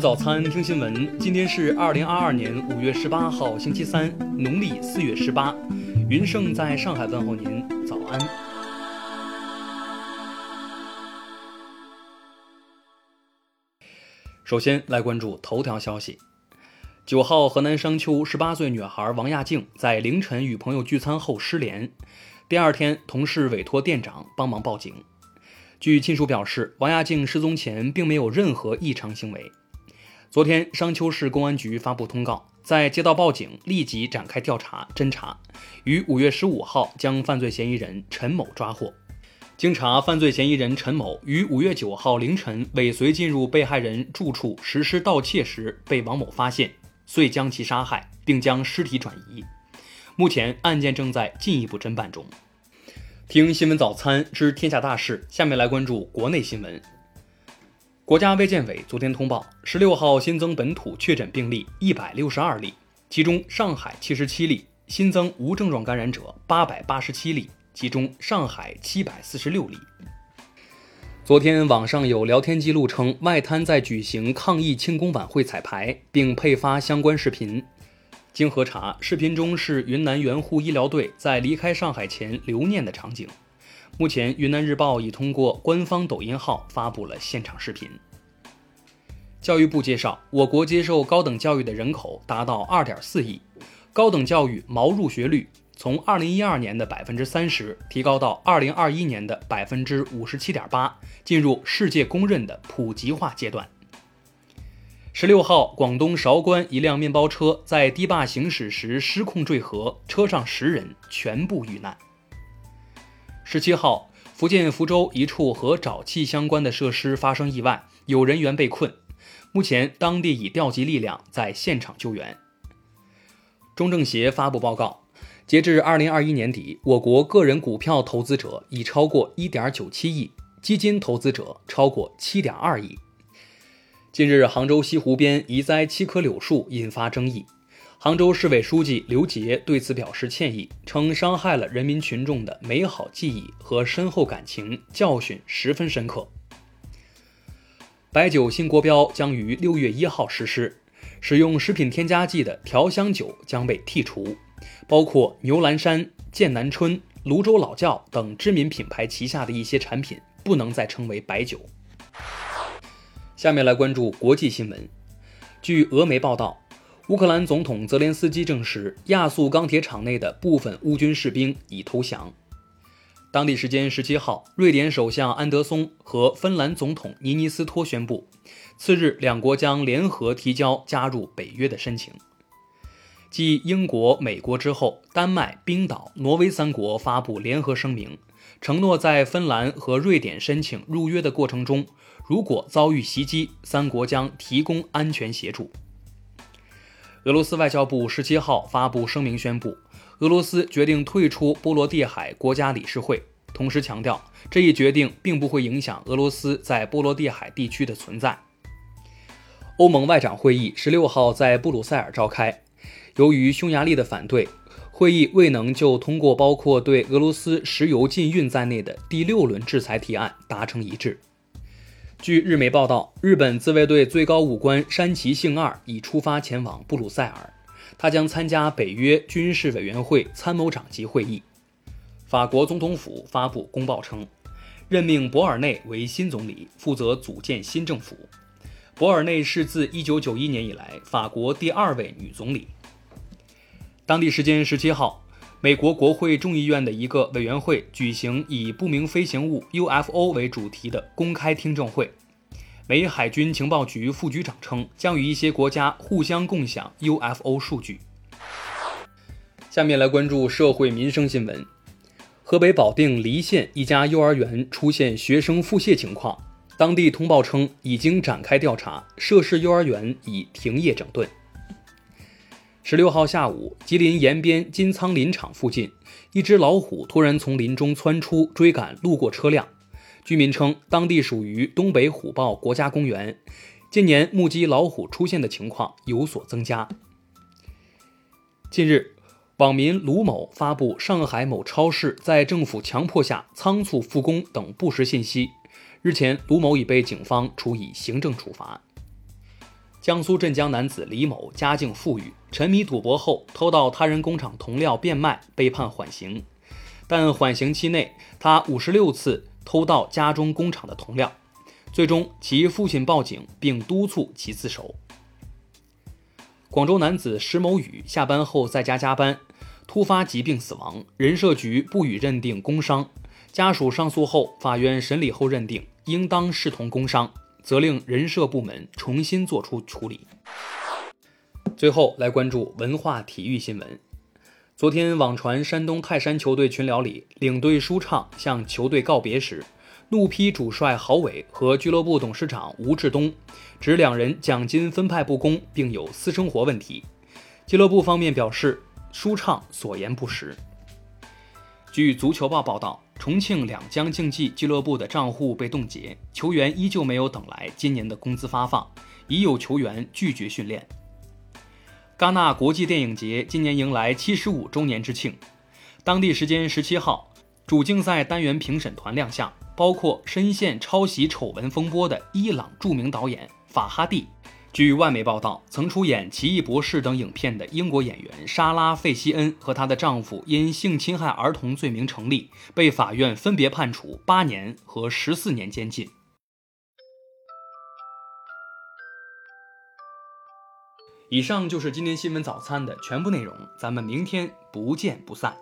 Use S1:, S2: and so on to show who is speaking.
S1: 早餐，听新闻。今天是二零二二年五月十八号，星期三，农历四月十八。云盛在上海问候您，早安。首先来关注头条消息。九号，河南商丘十八岁女孩王亚静在凌晨与朋友聚餐后失联，第二天，同事委托店长帮忙报警。据亲属表示，王亚静失踪前并没有任何异常行为。昨天，商丘市公安局发布通告，在接到报警立即展开调查侦查，于五月十五号将犯罪嫌疑人陈某抓获。经查，犯罪嫌疑人陈某于五月九号凌晨尾随进入被害人住处实施盗窃时，被王某发现，遂将其杀害，并将尸体转移。目前案件正在进一步侦办中。听新闻早餐知天下大事，下面来关注国内新闻。国家卫健委昨天通报，十六号新增本土确诊病例一百六十二例，其中上海七十七例，新增无症状感染者八百八十七例，其中上海七百四十六例。昨天网上有聊天记录称，外滩在举行抗疫庆功晚会彩排，并配发相关视频。经核查，视频中是云南援沪医疗队在离开上海前留念的场景。目前，云南日报已通过官方抖音号发布了现场视频。教育部介绍，我国接受高等教育的人口达到二点四亿，高等教育毛入学率从二零一二年的百分之三十提高到二零二一年的百分之五十七点八，进入世界公认的普及化阶段。十六号，广东韶关一辆面包车在堤坝行驶时失控坠河，车上十人全部遇难。十七号，福建福州一处和沼气相关的设施发生意外，有人员被困。目前，当地已调集力量在现场救援。中政协发布报告，截至二零二一年底，我国个人股票投资者已超过一点九七亿，基金投资者超过七点二亿。近日，杭州西湖边移栽七棵柳树，引发争议。杭州市委书记刘杰对此表示歉意，称伤害了人民群众的美好记忆和深厚感情，教训十分深刻。白酒新国标将于六月一号实施，使用食品添加剂的调香酒将被剔除，包括牛栏山、剑南春、泸州老窖等知名品牌旗下的一些产品不能再称为白酒。下面来关注国际新闻，据俄媒报道。乌克兰总统泽连斯基证实，亚速钢铁厂内的部分乌军士兵已投降。当地时间十七号，瑞典首相安德松和芬兰总统尼尼斯托宣布，次日两国将联合提交加入北约的申请。继英国、美国之后，丹麦、冰岛、挪威三国发布联合声明，承诺在芬兰和瑞典申请入约的过程中，如果遭遇袭击，三国将提供安全协助。俄罗斯外交部十七号发布声明宣布，俄罗斯决定退出波罗的海国家理事会，同时强调这一决定并不会影响俄罗斯在波罗的海地区的存在。欧盟外长会议十六号在布鲁塞尔召开，由于匈牙利的反对，会议未能就通过包括对俄罗斯石油禁运在内的第六轮制裁提案达成一致。据日媒报道，日本自卫队最高武官山崎幸二已出发前往布鲁塞尔，他将参加北约军事委员会参谋长级会议。法国总统府发布公报称，任命博尔内为新总理，负责组建新政府。博尔内是自1991年以来法国第二位女总理。当地时间17号。美国国会众议院的一个委员会举行以不明飞行物 UFO 为主题的公开听证会。美海军情报局副局长称，将与一些国家互相共享 UFO 数据。下面来关注社会民生新闻：河北保定蠡县一家幼儿园出现学生腹泻情况，当地通报称已经展开调查，涉事幼儿园已停业整顿。十六号下午，吉林延边金仓林场附近，一只老虎突然从林中窜出，追赶路过车辆。居民称，当地属于东北虎豹国家公园，近年目击老虎出现的情况有所增加。近日，网民卢某发布上海某超市在政府强迫下仓促复工等不实信息，日前，卢某已被警方处以行政处罚。江苏镇江男子李某家境富裕，沉迷赌博后偷到他人工厂铜料变卖，被判缓刑。但缓刑期内，他五十六次偷盗家中工厂的铜料，最终其父亲报警并督促其自首。广州男子石某宇下班后在家加班，突发疾病死亡，人社局不予认定工伤，家属上诉后，法院审理后认定应当视同工伤。责令人社部门重新作出处理。最后来关注文化体育新闻。昨天网传山东泰山球队群聊里，领队舒畅向球队告别时，怒批主帅郝伟和俱乐部董事长吴志东，指两人奖金分派不公，并有私生活问题。俱乐部方面表示，舒畅所言不实。据足球报报道。重庆两江竞技俱乐部的账户被冻结，球员依旧没有等来今年的工资发放，已有球员拒绝训练。戛纳国际电影节今年迎来七十五周年之庆，当地时间十七号，主竞赛单元评审团亮相，包括深陷抄袭丑闻风波的伊朗著名导演法哈蒂。据外媒报道，曾出演《奇异博士》等影片的英国演员莎拉·费希恩和她的丈夫因性侵害儿童罪名成立，被法院分别判处八年和十四年监禁。以上就是今天新闻早餐的全部内容，咱们明天不见不散。